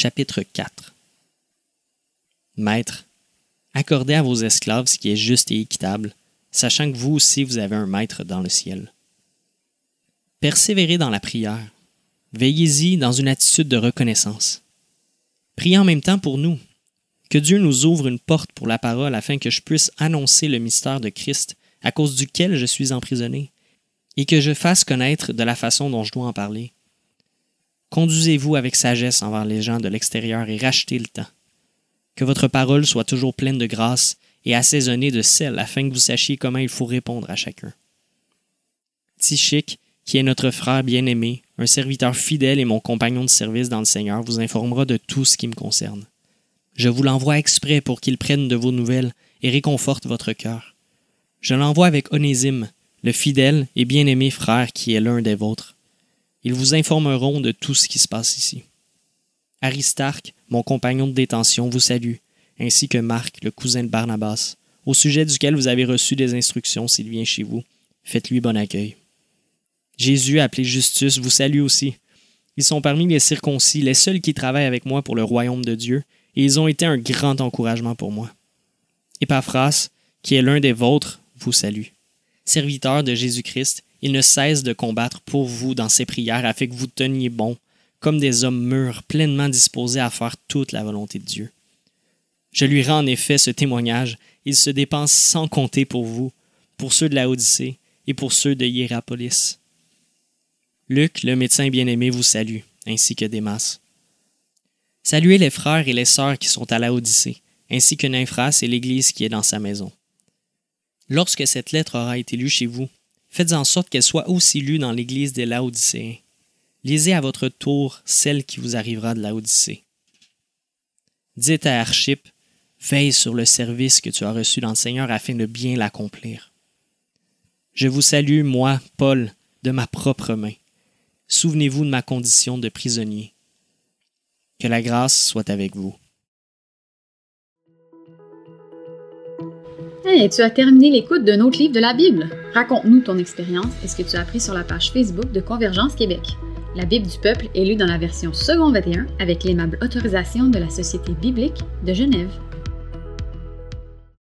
Chapitre 4 Maître, accordez à vos esclaves ce qui est juste et équitable, sachant que vous aussi vous avez un maître dans le ciel. Persévérez dans la prière. Veillez-y dans une attitude de reconnaissance. Priez en même temps pour nous. Que Dieu nous ouvre une porte pour la parole afin que je puisse annoncer le mystère de Christ à cause duquel je suis emprisonné, et que je fasse connaître de la façon dont je dois en parler. Conduisez-vous avec sagesse envers les gens de l'extérieur et rachetez le temps. Que votre parole soit toujours pleine de grâce et assaisonnée de sel afin que vous sachiez comment il faut répondre à chacun. Tichic, qui est notre frère bien-aimé, un serviteur fidèle et mon compagnon de service dans le Seigneur, vous informera de tout ce qui me concerne. Je vous l'envoie exprès pour qu'il prenne de vos nouvelles et réconforte votre cœur. Je l'envoie avec Onésime, le fidèle et bien-aimé frère qui est l'un des vôtres. Ils vous informeront de tout ce qui se passe ici. Aristarque, mon compagnon de détention, vous salue, ainsi que Marc, le cousin de Barnabas, au sujet duquel vous avez reçu des instructions s'il vient chez vous. Faites-lui bon accueil. Jésus, appelé Justus, vous salue aussi. Ils sont parmi les circoncis, les seuls qui travaillent avec moi pour le royaume de Dieu, et ils ont été un grand encouragement pour moi. Epaphras, qui est l'un des vôtres, vous salue. Serviteur de Jésus-Christ, il ne cesse de combattre pour vous dans ses prières afin que vous teniez bon, comme des hommes mûrs, pleinement disposés à faire toute la volonté de Dieu. Je lui rends en effet ce témoignage, il se dépense sans compter pour vous, pour ceux de la Odyssée et pour ceux de Hiérapolis. Luc, le médecin bien-aimé, vous salue, ainsi que Démas. Saluez les frères et les sœurs qui sont à la Odyssée, ainsi que Nymphras et l'Église qui est dans sa maison. Lorsque cette lettre aura été lue chez vous, faites en sorte qu'elle soit aussi lue dans l'église des Laodicéens. Lisez à votre tour celle qui vous arrivera de Laodicée. Dites à Archip, veille sur le service que tu as reçu dans le Seigneur afin de bien l'accomplir. Je vous salue, moi, Paul, de ma propre main. Souvenez-vous de ma condition de prisonnier. Que la grâce soit avec vous. Hey, tu as terminé l'écoute d'un autre livre de la Bible. Raconte-nous ton expérience et ce que tu as appris sur la page Facebook de Convergence Québec. La Bible du peuple est lue dans la version second 21 avec l'aimable autorisation de la Société biblique de Genève.